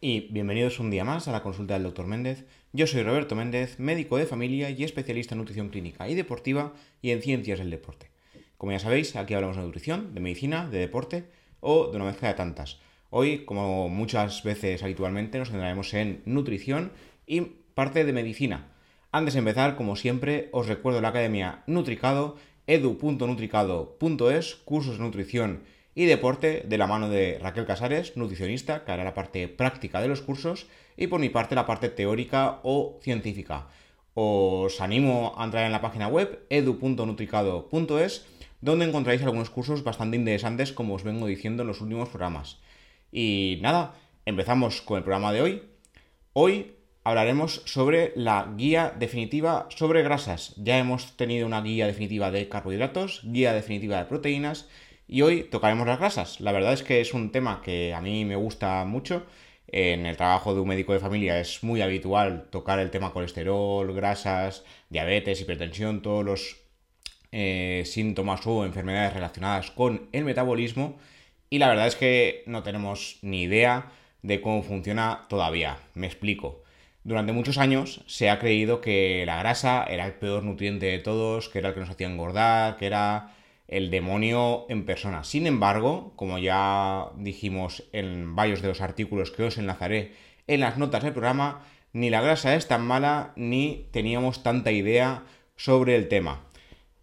y bienvenidos un día más a la consulta del Dr. Méndez. Yo soy Roberto Méndez, médico de familia y especialista en nutrición clínica y deportiva y en ciencias del deporte. Como ya sabéis, aquí hablamos de nutrición, de medicina, de deporte o de una mezcla de tantas. Hoy, como muchas veces habitualmente, nos centraremos en nutrición y parte de medicina. Antes de empezar, como siempre, os recuerdo la academia Nutricado, edu.nutricado.es, cursos de nutrición y deporte de la mano de Raquel Casares, nutricionista, que hará la parte práctica de los cursos y por mi parte la parte teórica o científica. Os animo a entrar en la página web edu.nutricado.es donde encontráis algunos cursos bastante interesantes como os vengo diciendo en los últimos programas. Y nada, empezamos con el programa de hoy. Hoy hablaremos sobre la guía definitiva sobre grasas. Ya hemos tenido una guía definitiva de carbohidratos, guía definitiva de proteínas y hoy tocaremos las grasas. La verdad es que es un tema que a mí me gusta mucho. En el trabajo de un médico de familia es muy habitual tocar el tema colesterol, grasas, diabetes, hipertensión, todos los eh, síntomas o enfermedades relacionadas con el metabolismo. Y la verdad es que no tenemos ni idea de cómo funciona todavía. Me explico. Durante muchos años se ha creído que la grasa era el peor nutriente de todos, que era el que nos hacía engordar, que era el demonio en persona. Sin embargo, como ya dijimos en varios de los artículos que os enlazaré en las notas del programa, ni la grasa es tan mala ni teníamos tanta idea sobre el tema.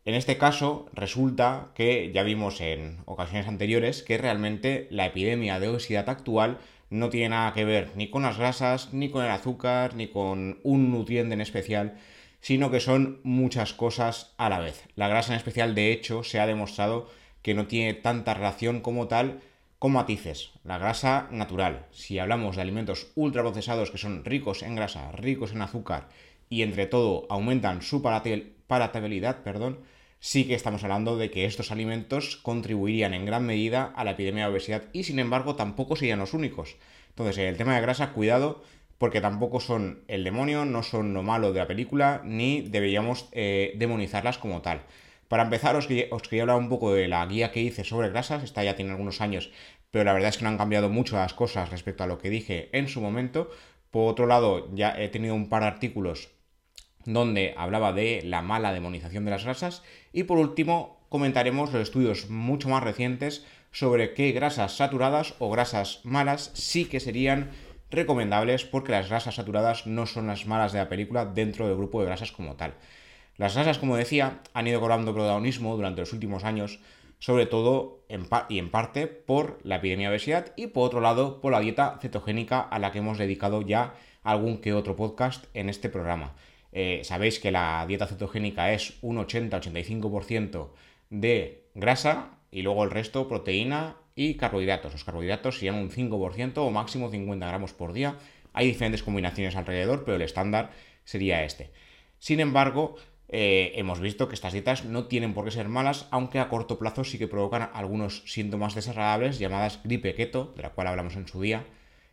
En este caso, resulta que ya vimos en ocasiones anteriores que realmente la epidemia de obesidad actual no tiene nada que ver ni con las grasas, ni con el azúcar, ni con un nutriente en especial, sino que son muchas cosas a la vez. La grasa en especial, de hecho, se ha demostrado que no tiene tanta relación como tal con matices. La grasa natural, si hablamos de alimentos ultraprocesados que son ricos en grasa, ricos en azúcar y entre todo aumentan su palatabilidad, perdón, sí que estamos hablando de que estos alimentos contribuirían en gran medida a la epidemia de obesidad y sin embargo tampoco serían los únicos. Entonces, en el tema de grasa, cuidado porque tampoco son el demonio, no son lo malo de la película, ni deberíamos eh, demonizarlas como tal. Para empezar, os, quería hablar un poco de la guía que hice sobre grasas, esta ya tiene algunos años, pero la verdad es que no han cambiado mucho las cosas respecto a lo que dije en su momento. Por otro lado, ya he tenido un par de artículos donde hablaba de la mala demonización de las grasas. Y por último, comentaremos los estudios mucho más recientes sobre qué grasas saturadas o grasas malas sí que serían recomendables porque las grasas saturadas no son las malas de la película dentro del grupo de grasas como tal. Las grasas, como decía, han ido cobrando protagonismo durante los últimos años, sobre todo y en parte por la epidemia de obesidad y por otro lado por la dieta cetogénica a la que hemos dedicado ya algún que otro podcast en este programa. Eh, sabéis que la dieta cetogénica es un 80-85% de grasa y luego el resto proteína y carbohidratos. Los carbohidratos serían un 5% o máximo 50 gramos por día. Hay diferentes combinaciones alrededor, pero el estándar sería este. Sin embargo, eh, hemos visto que estas dietas no tienen por qué ser malas, aunque a corto plazo sí que provocan algunos síntomas desagradables llamadas gripe keto, de la cual hablamos en su día.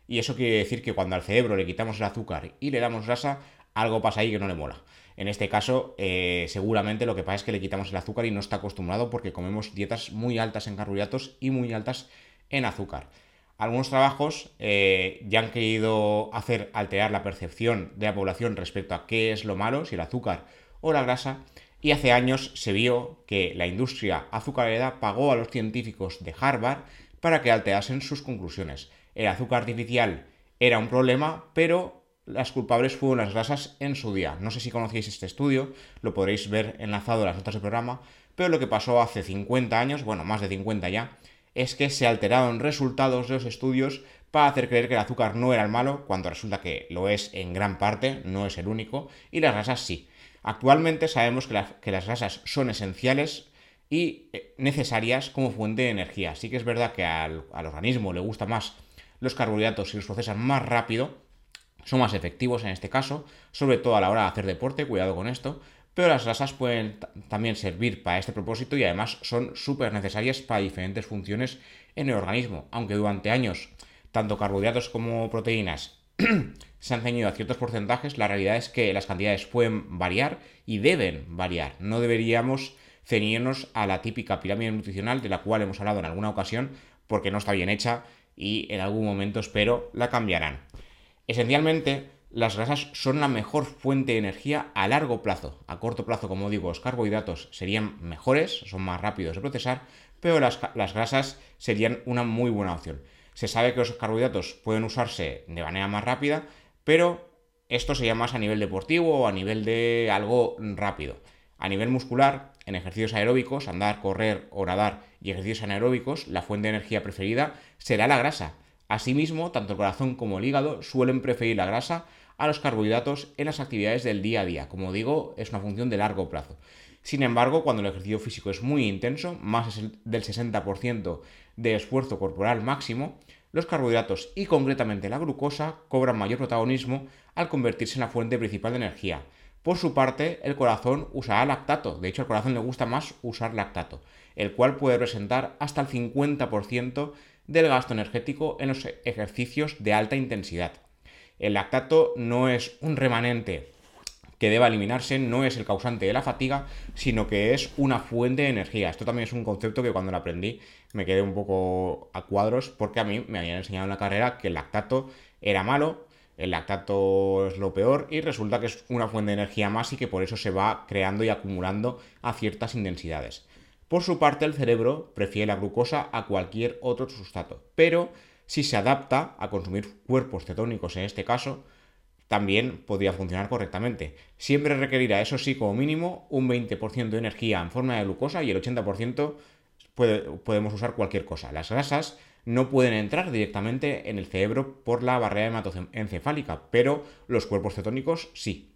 Y eso quiere decir que cuando al cerebro le quitamos el azúcar y le damos grasa, algo pasa ahí que no le mola. En este caso, eh, seguramente lo que pasa es que le quitamos el azúcar y no está acostumbrado porque comemos dietas muy altas en carbohidratos y muy altas en azúcar. Algunos trabajos eh, ya han querido hacer alterar la percepción de la población respecto a qué es lo malo, si el azúcar o la grasa, y hace años se vio que la industria azucarera pagó a los científicos de Harvard para que alterasen sus conclusiones. El azúcar artificial era un problema, pero las culpables fueron las grasas en su día. No sé si conocéis este estudio, lo podréis ver enlazado en las notas del programa, pero lo que pasó hace 50 años, bueno, más de 50 ya, es que se alteraron resultados de los estudios para hacer creer que el azúcar no era el malo, cuando resulta que lo es en gran parte, no es el único, y las grasas sí. Actualmente sabemos que, las grasas son esenciales y eh, necesarias como fuente de energía. Así que es verdad que al, al organismo le gusta más los carbohidratos y los procesan más rápido, son más efectivos en este caso, sobre todo a la hora de hacer deporte, cuidado con esto, pero las grasas pueden también servir para este propósito y además son súper necesarias para diferentes funciones en el organismo, aunque durante años tanto carbohidratos como proteínas se han ceñido a ciertos porcentajes, la realidad es que las cantidades pueden variar y deben variar. No deberíamos ceñirnos a la típica pirámide nutricional de la cual hemos hablado en alguna ocasión porque no está bien hecha y en algún momento espero la cambiarán. Esencialmente, las grasas son la mejor fuente de energía a largo plazo. A corto plazo, como digo, los carbohidratos serían mejores, son más rápidos de procesar, pero las, grasas serían una muy buena opción. Se sabe que los carbohidratos pueden usarse de manera más rápida, pero esto sería más a nivel deportivo o a nivel de algo rápido. A nivel muscular, en ejercicios aeróbicos, andar, correr o nadar y ejercicios anaeróbicos, la fuente de energía preferida será la grasa. Asimismo, tanto el corazón como el hígado suelen preferir la grasa a los carbohidratos en las actividades del día a día. Como digo, es una función de largo plazo. Sin embargo, cuando el ejercicio físico es muy intenso, más del 60% de esfuerzo corporal máximo, los carbohidratos y concretamente la glucosa cobran mayor protagonismo al convertirse en la fuente principal de energía. Por su parte, el corazón usará lactato, de hecho al corazón le gusta más usar lactato, el cual puede representar hasta el 50% del gasto energético en los ejercicios de alta intensidad. El lactato no es un remanente que deba eliminarse, no es el causante de la fatiga, sino que es una fuente de energía. Esto también es un concepto que cuando lo aprendí me quedé un poco a cuadros porque a mí me habían enseñado en la carrera que el lactato era malo, el lactato es lo peor y resulta que es una fuente de energía más y que por eso se va creando y acumulando a ciertas intensidades. Por su parte, el cerebro prefiere la glucosa a cualquier otro sustrato, pero si se adapta a consumir cuerpos cetónicos en este caso, también podría funcionar correctamente. Siempre requerirá, eso sí, como mínimo, un 20% de energía en forma de glucosa y el 80% podemos usar cualquier cosa. Las grasas no pueden entrar directamente en el cerebro por la barrera hematoencefálica, pero los cuerpos cetónicos sí.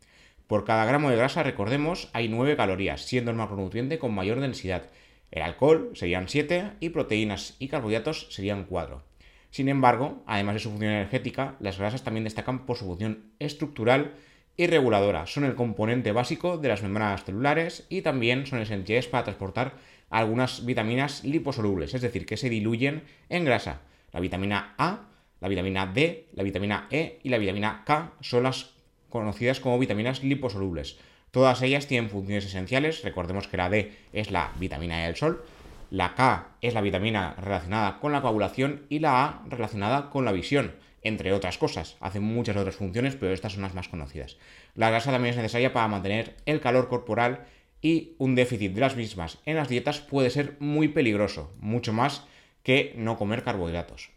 Por cada gramo de grasa, recordemos, hay 9 calorías, siendo el macronutriente con mayor densidad. El alcohol serían 7 y proteínas y carbohidratos serían 4. Sin embargo, además de su función energética, las grasas también destacan por su función estructural y reguladora. Son el componente básico de las membranas celulares y también son esenciales para transportar algunas vitaminas liposolubles, es decir, que se diluyen en grasa. La vitamina A, la vitamina D, la vitamina E y la vitamina K son las conocidas como vitaminas liposolubles. Todas ellas tienen funciones esenciales, recordemos que la D es la vitamina E del sol, la K es la vitamina relacionada con la coagulación y la A relacionada con la visión, entre otras cosas. Hacen muchas otras funciones, pero estas son las más conocidas. La grasa también es necesaria para mantener el calor corporal y un déficit de las mismas en las dietas puede ser muy peligroso, mucho más que no comer carbohidratos.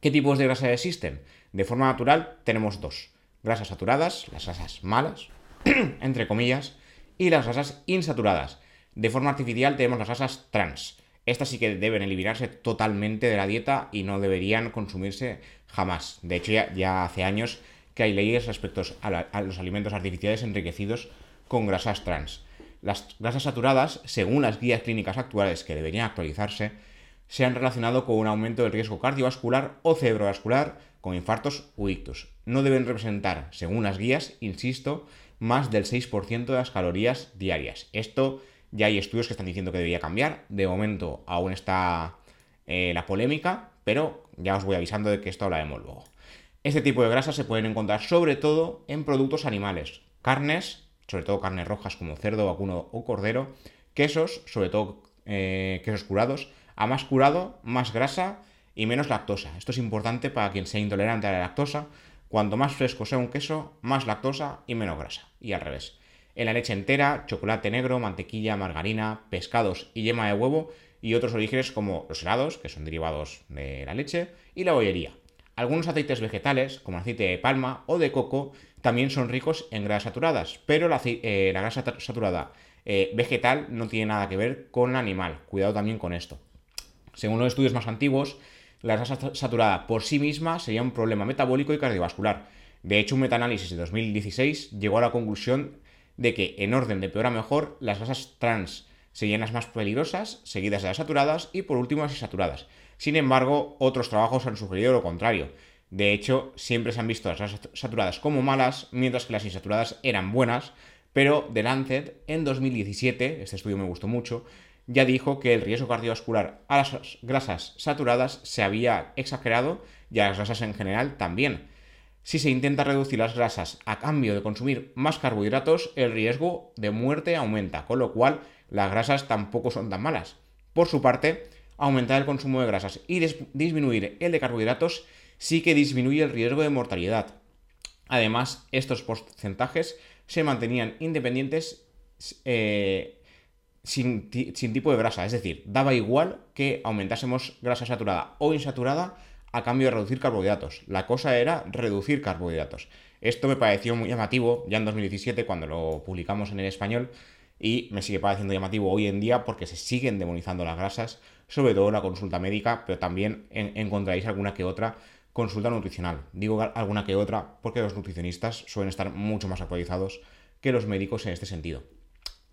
¿Qué tipos de grasas existen? De forma natural tenemos dos. Grasas saturadas, las grasas malas, entre comillas, y las grasas insaturadas. De forma artificial tenemos las grasas trans. Estas sí que deben eliminarse totalmente de la dieta y no deberían consumirse jamás. De hecho, ya, hace años que hay leyes respecto a los alimentos artificiales enriquecidos con grasas trans. Las grasas saturadas, según las guías clínicas actuales que deberían actualizarse, se han relacionado con un aumento del riesgo cardiovascular o cerebrovascular con infartos o ictus. No deben representar, según las guías, insisto, más del 6% de las calorías diarias. Esto ya hay estudios que están diciendo que debería cambiar. De momento aún está eh, la polémica, pero ya os voy avisando de que esto hablaremos luego. Este tipo de grasas se pueden encontrar sobre todo en productos animales, carnes, sobre todo carnes rojas como cerdo, vacuno o cordero, quesos, sobre todo eh, quesos curados, a más curado, más grasa y menos lactosa. Esto es importante para quien sea intolerante a la lactosa. Cuanto más fresco sea un queso, más lactosa y menos grasa. Y al revés. En la leche entera, chocolate negro, mantequilla, margarina, pescados y yema de huevo y otros orígenes como los helados, que son derivados de la leche, y la bollería. Algunos aceites vegetales, como el aceite de palma o de coco, también son ricos en grasas saturadas, pero la, eh, grasa saturada eh, vegetal no tiene nada que ver con animal. Cuidado también con esto. Según los estudios más antiguos, la grasa saturada por sí misma sería un problema metabólico y cardiovascular. De hecho, un metaanálisis de 2016 llegó a la conclusión de que, en orden de peor a mejor, las grasas trans serían las más peligrosas, seguidas de las saturadas y por último las insaturadas. Sin embargo, otros trabajos han sugerido lo contrario. De hecho, siempre se han visto las saturadas como malas, mientras que las insaturadas eran buenas, pero The Lancet en 2017, este estudio me gustó mucho, ya dijo que el riesgo cardiovascular a las grasas saturadas se había exagerado y a las grasas en general también. Si se intenta reducir las grasas a cambio de consumir más carbohidratos, el riesgo de muerte aumenta, con lo cual las grasas tampoco son tan malas. Por su parte, aumentar el consumo de grasas y disminuir el de carbohidratos sí que disminuye el riesgo de mortalidad. Además, estos porcentajes se mantenían independientes eh, sin, tipo de grasa, es decir, daba igual que aumentásemos grasa saturada o insaturada a cambio de reducir carbohidratos. La cosa era reducir carbohidratos. Esto me pareció muy llamativo ya en 2017 cuando lo publicamos en el español y me sigue pareciendo llamativo hoy en día porque se siguen demonizando las grasas, sobre todo la consulta médica, pero también encontraréis alguna que otra consulta nutricional. Digo alguna que otra porque los nutricionistas suelen estar mucho más actualizados que los médicos en este sentido.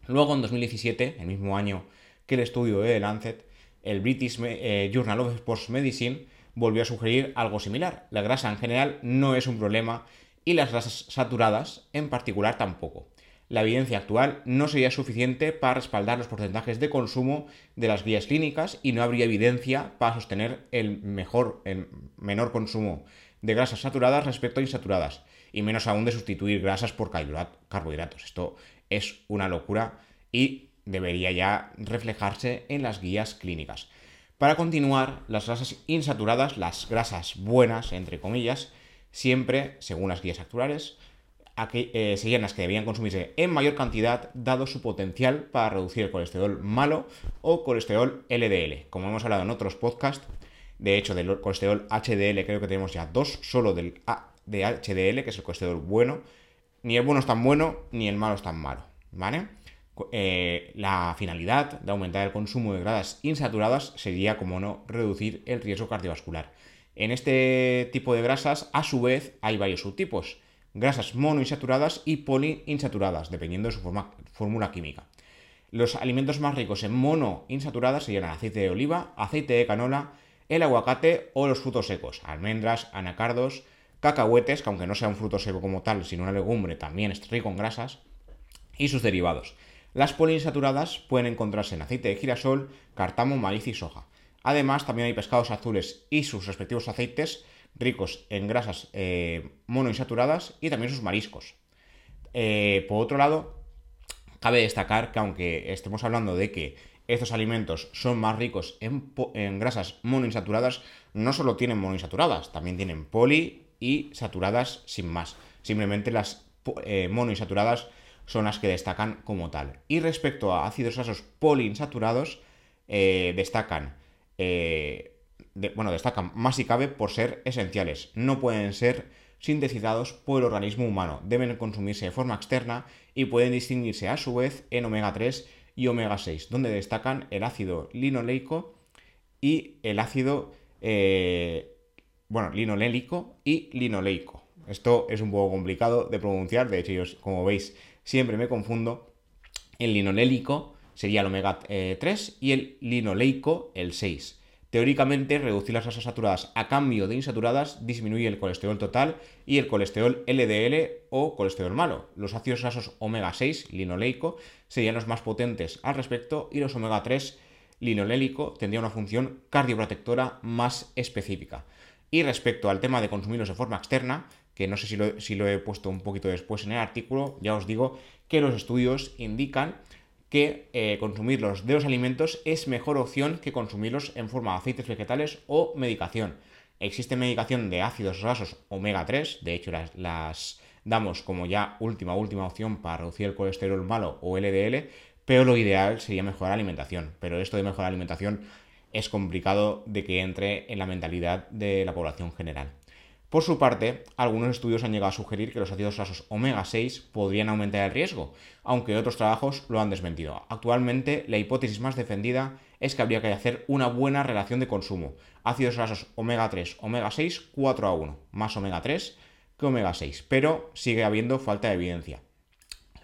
Luego, en 2017, el mismo año que el estudio de The Lancet, el British eh, Journal of Sports Medicine volvió a sugerir algo similar. La grasa en general no es un problema y las grasas saturadas en particular tampoco. La evidencia actual no sería suficiente para respaldar los porcentajes de consumo de las guías clínicas y no habría evidencia para sostener el mejor, el menor consumo de grasas saturadas respecto a insaturadas, y menos aún de sustituir grasas por carbohidratos. Esto es una locura y debería ya reflejarse en las guías clínicas. Para continuar, las grasas insaturadas, las grasas buenas, entre comillas, siempre, según las guías actuales, eh, serían las que debían consumirse en mayor cantidad, dado su potencial para reducir el colesterol malo o colesterol LDL. Como hemos hablado en otros podcasts, de hecho, del colesterol HDL creo que tenemos ya dos, solo del de HDL, que es el colesterol bueno. Ni el bueno es tan bueno, ni el malo es tan malo, ¿vale? Eh, la finalidad de aumentar el consumo de grasas insaturadas sería, como no, reducir el riesgo cardiovascular. En este tipo de grasas, a su vez, hay varios subtipos. Grasas monoinsaturadas y poliinsaturadas, dependiendo de su fórmula química. Los alimentos más ricos en monoinsaturadas serían el aceite de oliva, aceite de canola, el aguacate o los frutos secos, almendras, anacardos, cacahuetes, que aunque no sea un fruto seco como tal, sino una legumbre, también es rico en grasas, y sus derivados. Las poliinsaturadas pueden encontrarse en aceite de girasol, cartamo, maíz y soja. Además, también hay pescados azules y sus respectivos aceites ricos en grasas eh, monoinsaturadas y también sus mariscos. Eh, por otro lado, cabe destacar que aunque estemos hablando de que estos alimentos son más ricos en, en grasas monoinsaturadas, no solo tienen monoinsaturadas, también tienen poli y saturadas sin más. Simplemente las eh, monoinsaturadas son las que destacan como tal. Y respecto a ácidos grasos poliinsaturados, eh, destacan, eh, bueno, destacan más si cabe por ser esenciales. No pueden ser sintetizados por el organismo humano. Deben consumirse de forma externa y pueden distinguirse a su vez en omega 3 y omega 6, donde destacan el ácido linoleico y el ácido, bueno, linolélico y linoleico. Esto es un poco complicado de pronunciar, de hecho, yo, como veis, siempre me confundo. El linolélico sería el omega 3 eh, y el linoleico el 6. Teóricamente, reducir las grasas saturadas a cambio de insaturadas disminuye el colesterol total y el colesterol LDL o colesterol malo. Los ácidos grasos omega 6, linoleico, serían los más potentes al respecto y los omega 3, linolélico, tendrían una función cardioprotectora más específica. Y respecto al tema de consumirlos de forma externa, que no sé si lo, he puesto un poquito después en el artículo, ya os digo que los estudios indican que eh, consumirlos de los alimentos es mejor opción que consumirlos en forma de aceites vegetales o medicación. Existe medicación de ácidos grasos omega 3, de hecho las, las, damos como ya última, última opción para reducir el colesterol malo o LDL, pero lo ideal sería mejorar la alimentación. Pero esto de mejorar la alimentación es complicado de que entre en la mentalidad de la población general. Por su parte, algunos estudios han llegado a sugerir que los ácidos grasos omega 6 podrían aumentar el riesgo, aunque otros trabajos lo han desmentido. Actualmente, la hipótesis más defendida es que habría que hacer una buena relación de consumo. Ácidos grasos omega 3, omega 6, 4 a 1, más omega 3 que omega 6, pero sigue habiendo falta de evidencia.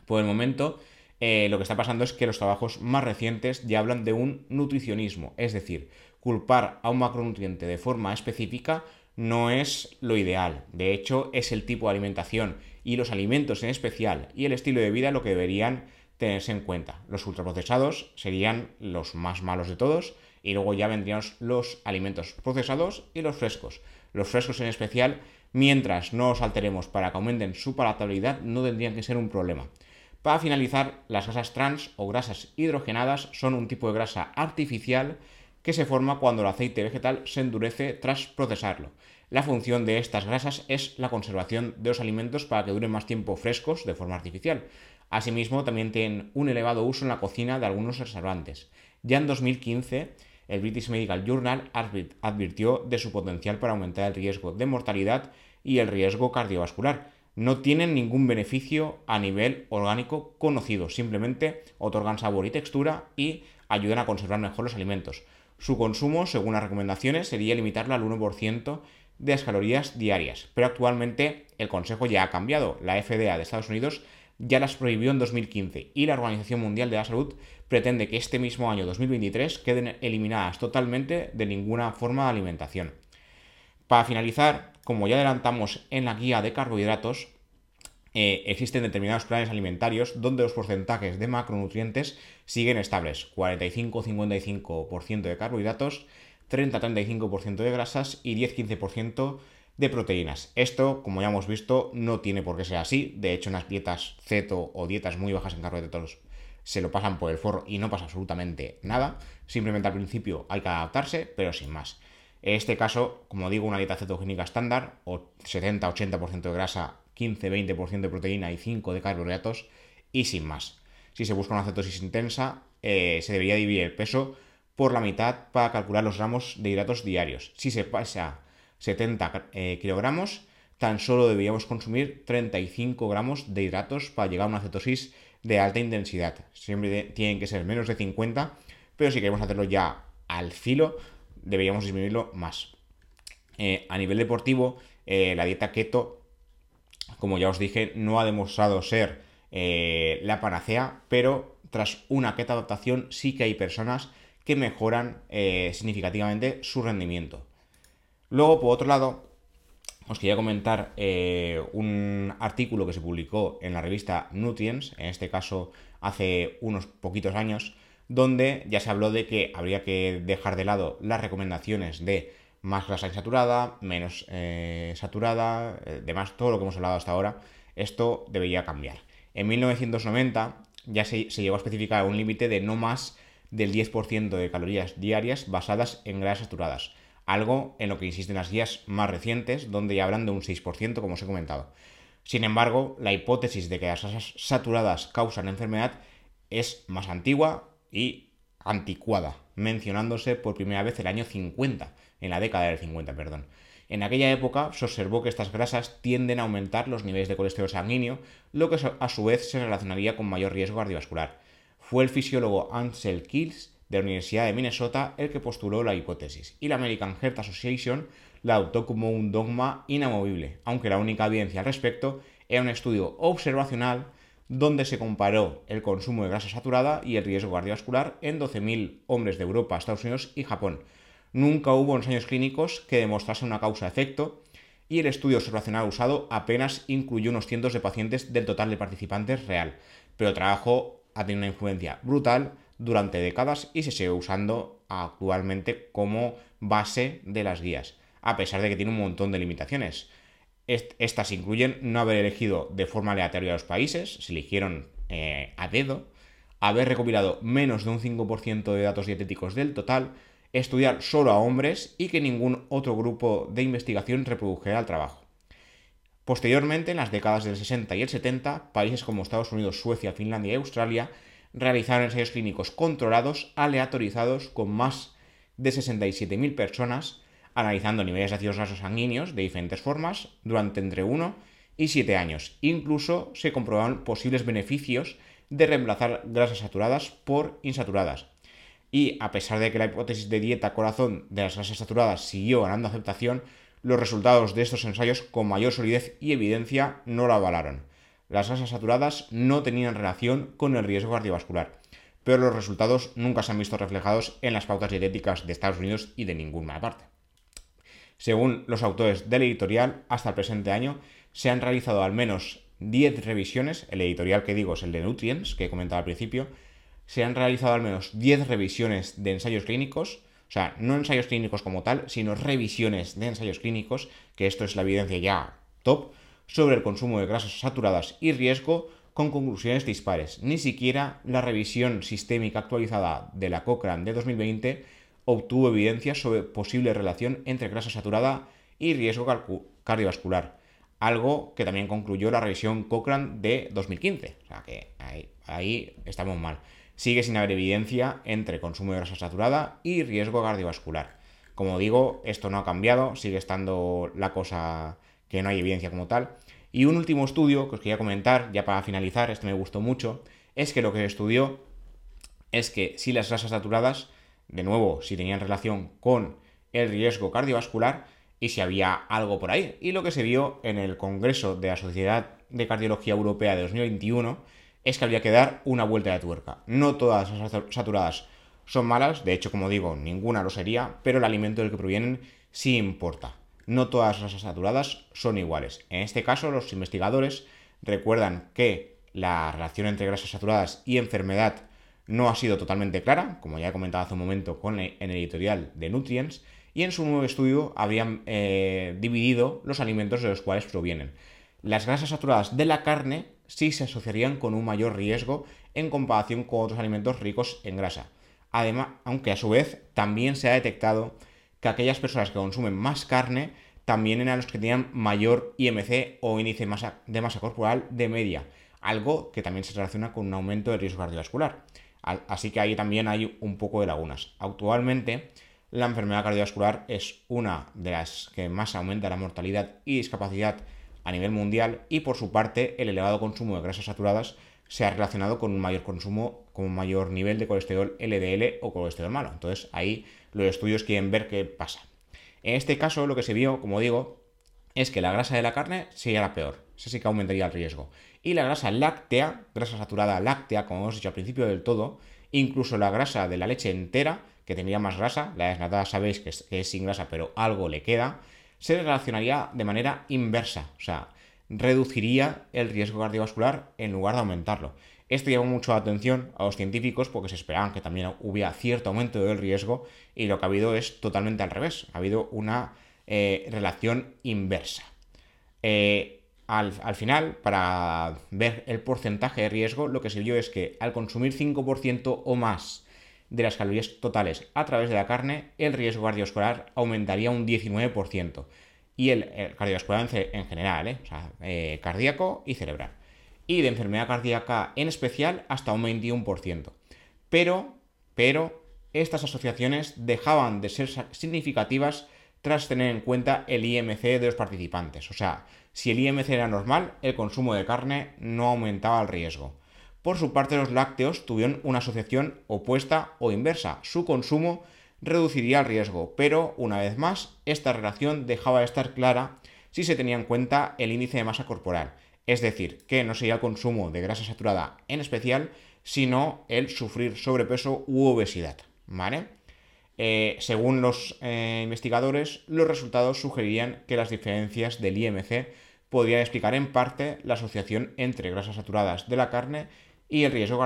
Por el momento, eh, lo que está pasando es que los trabajos más recientes ya hablan de un nutricionismo, es decir, culpar a un macronutriente de forma específica no es lo ideal. De hecho, es el tipo de alimentación y los alimentos en especial y el estilo de vida lo que deberían tenerse en cuenta. Los ultraprocesados serían los más malos de todos y luego ya vendrían los alimentos procesados y los frescos. Los frescos en especial, mientras no os alteremos para que aumenten su palatabilidad, no tendrían que ser un problema. Para finalizar, las grasas trans o grasas hidrogenadas son un tipo de grasa artificial que se forma cuando el aceite vegetal se endurece tras procesarlo. La función de estas grasas es la conservación de los alimentos para que duren más tiempo frescos de forma artificial. Asimismo, también tienen un elevado uso en la cocina de algunos reservantes. Ya en 2015, el British Medical Journal advirtió de su potencial para aumentar el riesgo de mortalidad y el riesgo cardiovascular. No tienen ningún beneficio a nivel orgánico conocido, simplemente otorgan sabor y textura y ayudan a conservar mejor los alimentos. Su consumo, según las recomendaciones, sería limitarlo al 1% de las calorías diarias, pero actualmente el Consejo ya ha cambiado. La FDA de Estados Unidos ya las prohibió en 2015 y la Organización Mundial de la Salud pretende que este mismo año 2023 queden eliminadas totalmente de ninguna forma de alimentación. Para finalizar, como ya adelantamos en la guía de carbohidratos, eh, existen determinados planes alimentarios donde los porcentajes de macronutrientes siguen estables, 45-55% de carbohidratos, 30-35% de grasas y 10-15% de proteínas. Esto, como ya hemos visto, no tiene por qué ser así. De hecho, en las dietas ceto o dietas muy bajas en carbohidratos se lo pasan por el forro y no pasa absolutamente nada. Simplemente al principio hay que adaptarse, pero sin más. En este caso, como digo, una dieta cetogénica estándar, o 70-80% de grasa, 15-20% de proteína y 5 de carbohidratos, y sin más. Si se busca una cetosis intensa, eh, se debería dividir el peso por la mitad para calcular los gramos de hidratos diarios. Si se pasa 70 eh, kilogramos, tan solo deberíamos consumir 35 gramos de hidratos para llegar a una cetosis de alta intensidad. Siempre tienen que ser menos de 50, pero si queremos hacerlo ya al filo, deberíamos disminuirlo más. Eh, a nivel deportivo, eh, la dieta keto, como ya os dije, no ha demostrado ser la panacea, pero tras una keto adaptación sí que hay personas que mejoran significativamente su rendimiento. Luego, por otro lado, os quería comentar eh, un artículo que se publicó en la revista Nutrients, en este caso hace unos poquitos años, donde ya se habló de que habría que dejar de lado las recomendaciones de más grasa insaturada, menos eh, saturada, eh, demás, todo lo que hemos hablado hasta ahora, esto debería cambiar. En 1990 ya se, se llegó a especificar un límite de no más del 10% de calorías diarias basadas en grasas saturadas algo en lo que insisten las guías más recientes, donde ya hablan de un 6%, como os he comentado. Sin embargo, la hipótesis de que las grasas saturadas causan enfermedad es más antigua y anticuada, mencionándose por primera vez el año 50, en la década del 50, perdón. En aquella época se observó que estas grasas tienden a aumentar los niveles de colesterol sanguíneo, lo que a su vez se relacionaría con mayor riesgo cardiovascular. Fue el fisiólogo Ansel Keels de la Universidad de Minnesota el que postuló la hipótesis, y la American Heart Association la adoptó como un dogma inamovible, aunque la única evidencia al respecto era un estudio observacional donde se comparó el consumo de grasa saturada y el riesgo cardiovascular en 12.000 hombres de Europa, Estados Unidos y Japón. Nunca hubo ensayos clínicos que demostrasen una causa-efecto y el estudio observacional usado apenas incluyó unos cientos de pacientes del total de participantes real, pero el trabajo ha tenido una influencia brutal durante décadas y se sigue usando actualmente como base de las guías, a pesar de que tiene un montón de limitaciones. Estas incluyen no haber elegido de forma aleatoria los países, se eligieron eh, a dedo, haber recopilado menos de un 5% de datos dietéticos del total, estudiar solo a hombres y que ningún otro grupo de investigación reprodujera el trabajo. Posteriormente, en las décadas del 60 y el 70, países como Estados Unidos, Suecia, Finlandia y Australia realizaron ensayos clínicos controlados, aleatorizados, con más de 67.000 personas, analizando niveles de ácidos grasos sanguíneos de diferentes formas durante entre 1 y 7 años. Incluso se comprobaron posibles beneficios de reemplazar grasas saturadas por insaturadas. Y a pesar de que la hipótesis de dieta corazón de las grasas saturadas siguió ganando aceptación, los resultados de estos ensayos con mayor solidez y evidencia no lo avalaron las grasas saturadas no tenían relación con el riesgo cardiovascular, pero los resultados nunca se han visto reflejados en las pautas dietéticas de Estados Unidos y de ninguna parte. Según los autores del editorial, hasta el presente año se han realizado al menos 10 revisiones, el editorial que digo es el de Nutrients, que he comentado al principio, se han realizado al menos 10 revisiones de ensayos clínicos, o sea, no ensayos clínicos como tal, sino revisiones de ensayos clínicos, que esto es la evidencia ya top, sobre el consumo de grasas saturadas y riesgo con conclusiones dispares. Ni siquiera la revisión sistémica actualizada de la Cochrane de 2020 obtuvo evidencia sobre posible relación entre grasa saturada y riesgo cardiovascular, algo que también concluyó la revisión Cochrane de 2015. O sea que ahí, estamos mal. Sigue sin haber evidencia entre consumo de grasa saturada y riesgo cardiovascular. Como digo, esto no ha cambiado, sigue estando la cosa que no hay evidencia como tal. Y un último estudio que os quería comentar, ya para finalizar, este me gustó mucho, es que lo que estudió es que si las grasas saturadas, de nuevo, si tenían relación con el riesgo cardiovascular y si había algo por ahí. Y lo que se vio en el Congreso de la Sociedad de Cardiología Europea de 2021 es que habría que dar una vuelta de tuerca. No todas las saturadas son malas, de hecho, como digo, ninguna lo sería, pero el alimento del que provienen sí importa. No todas las saturadas son iguales. En este caso, los investigadores recuerdan que la relación entre grasas saturadas y enfermedad no ha sido totalmente clara, como ya he comentado hace un momento con el, en el editorial de Nutrients, y en su nuevo estudio habrían eh, dividido los alimentos de los cuales provienen. Las grasas saturadas de la carne sí se asociarían con un mayor riesgo en comparación con otros alimentos ricos en grasa. Además, aunque a su vez también se ha detectado que aquellas personas que consumen más carne también eran los que tenían mayor IMC o índice de masa corporal de media, algo que también se relaciona con un aumento del riesgo cardiovascular. Así que ahí también hay un poco de lagunas. Actualmente, la enfermedad cardiovascular es una de las que más aumenta la mortalidad y discapacidad a nivel mundial y por su parte el elevado consumo de grasas saturadas se ha relacionado con un mayor consumo, con un mayor nivel de colesterol LDL o colesterol malo. Entonces ahí los estudios quieren ver qué pasa. En este caso lo que se vio, como digo, es que la grasa de la carne sería la peor. Esa sí que aumentaría el riesgo. Y la grasa láctea, grasa saturada láctea, como hemos dicho al principio del todo, incluso la grasa de la leche entera, que tendría más grasa, la desnatada sabéis que es, sin grasa, pero algo le queda, se relacionaría de manera inversa, o sea, reduciría el riesgo cardiovascular en lugar de aumentarlo. Esto llamó mucho la atención a los científicos porque se esperaban que también hubiera cierto aumento del riesgo y lo que ha habido es totalmente al revés, ha habido una eh, relación inversa. Eh, al, al, final, para ver el porcentaje de riesgo, lo que se es que al consumir 5% o más de las calorías totales a través de la carne, el riesgo cardiovascular aumentaría un 19%. Y el, cardiovascular en, general, ¿eh? o sea, eh, cardíaco y cerebral. Y de enfermedad cardíaca en especial hasta un 21%. Pero, pero, estas asociaciones dejaban de ser significativas tras tener en cuenta el IMC de los participantes. O sea, si el IMC era normal, el consumo de carne no aumentaba el riesgo. Por su parte, los lácteos tuvieron una asociación opuesta o inversa. Su consumo reduciría el riesgo, pero una vez más, esta relación dejaba de estar clara si se tenía en cuenta el índice de masa corporal. Es decir, que no sería el consumo de grasa saturada en especial, sino el sufrir sobrepeso u obesidad. ¿Vale? Eh, según los eh, investigadores, los resultados sugerirían que las diferencias del IMC podrían explicar en parte la asociación entre grasas saturadas de la carne y el riesgo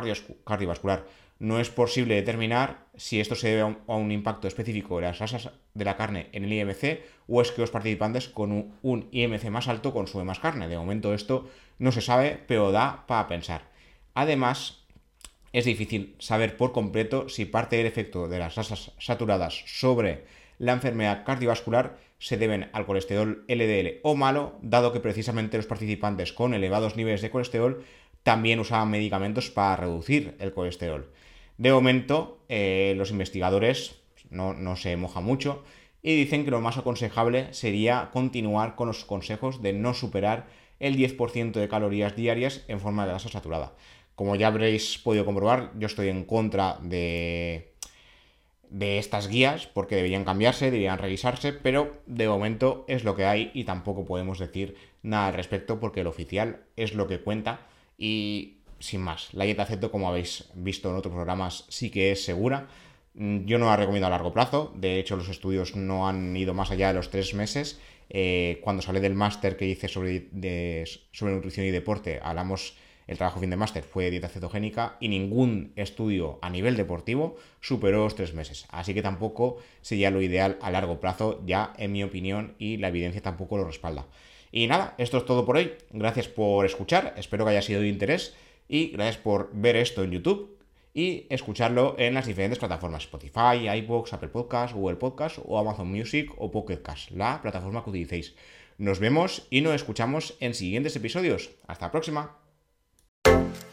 cardiovascular. No es posible determinar si esto se debe a un, impacto específico de las grasas de la carne en el IMC o es que los participantes con un, IMC más alto consumen más carne. De momento esto no se sabe, pero da para pensar. Además, es difícil saber por completo si parte del efecto de las grasas saturadas sobre la enfermedad cardiovascular se deben al colesterol LDL o malo, dado que precisamente los participantes con elevados niveles de colesterol también usaban medicamentos para reducir el colesterol. De momento, eh, los investigadores no, no se mojan mucho y dicen que lo más aconsejable sería continuar con los consejos de no superar el 10% de calorías diarias en forma de grasa saturada. Como ya habréis podido comprobar, yo estoy en contra de, de estas guías porque deberían cambiarse, deberían revisarse, pero de momento es lo que hay y tampoco podemos decir nada al respecto porque el oficial es lo que cuenta y sin más, la dieta ceto, como habéis visto en otros programas, sí que es segura. Mm, yo no la recomiendo a largo plazo, de hecho los estudios no han ido más allá de los tres meses. Eh, cuando sale del máster que hice sobre, sobre nutrición y deporte, hablamos, el trabajo fin de máster fue dieta cetogénica y ningún estudio a nivel deportivo superó los tres meses. Así que tampoco sería lo ideal a largo plazo, ya en mi opinión, y la evidencia tampoco lo respalda. Y nada, esto es todo por hoy. Gracias por escuchar, espero que haya sido de interés y gracias por ver esto en YouTube. y escucharlo en las diferentes plataformas Spotify, iBox, Apple Podcasts, Google Podcasts o Amazon Music o Pocket Cast, la plataforma que utilicéis. Nos vemos y nos escuchamos en siguientes episodios. Hasta la próxima. Bye.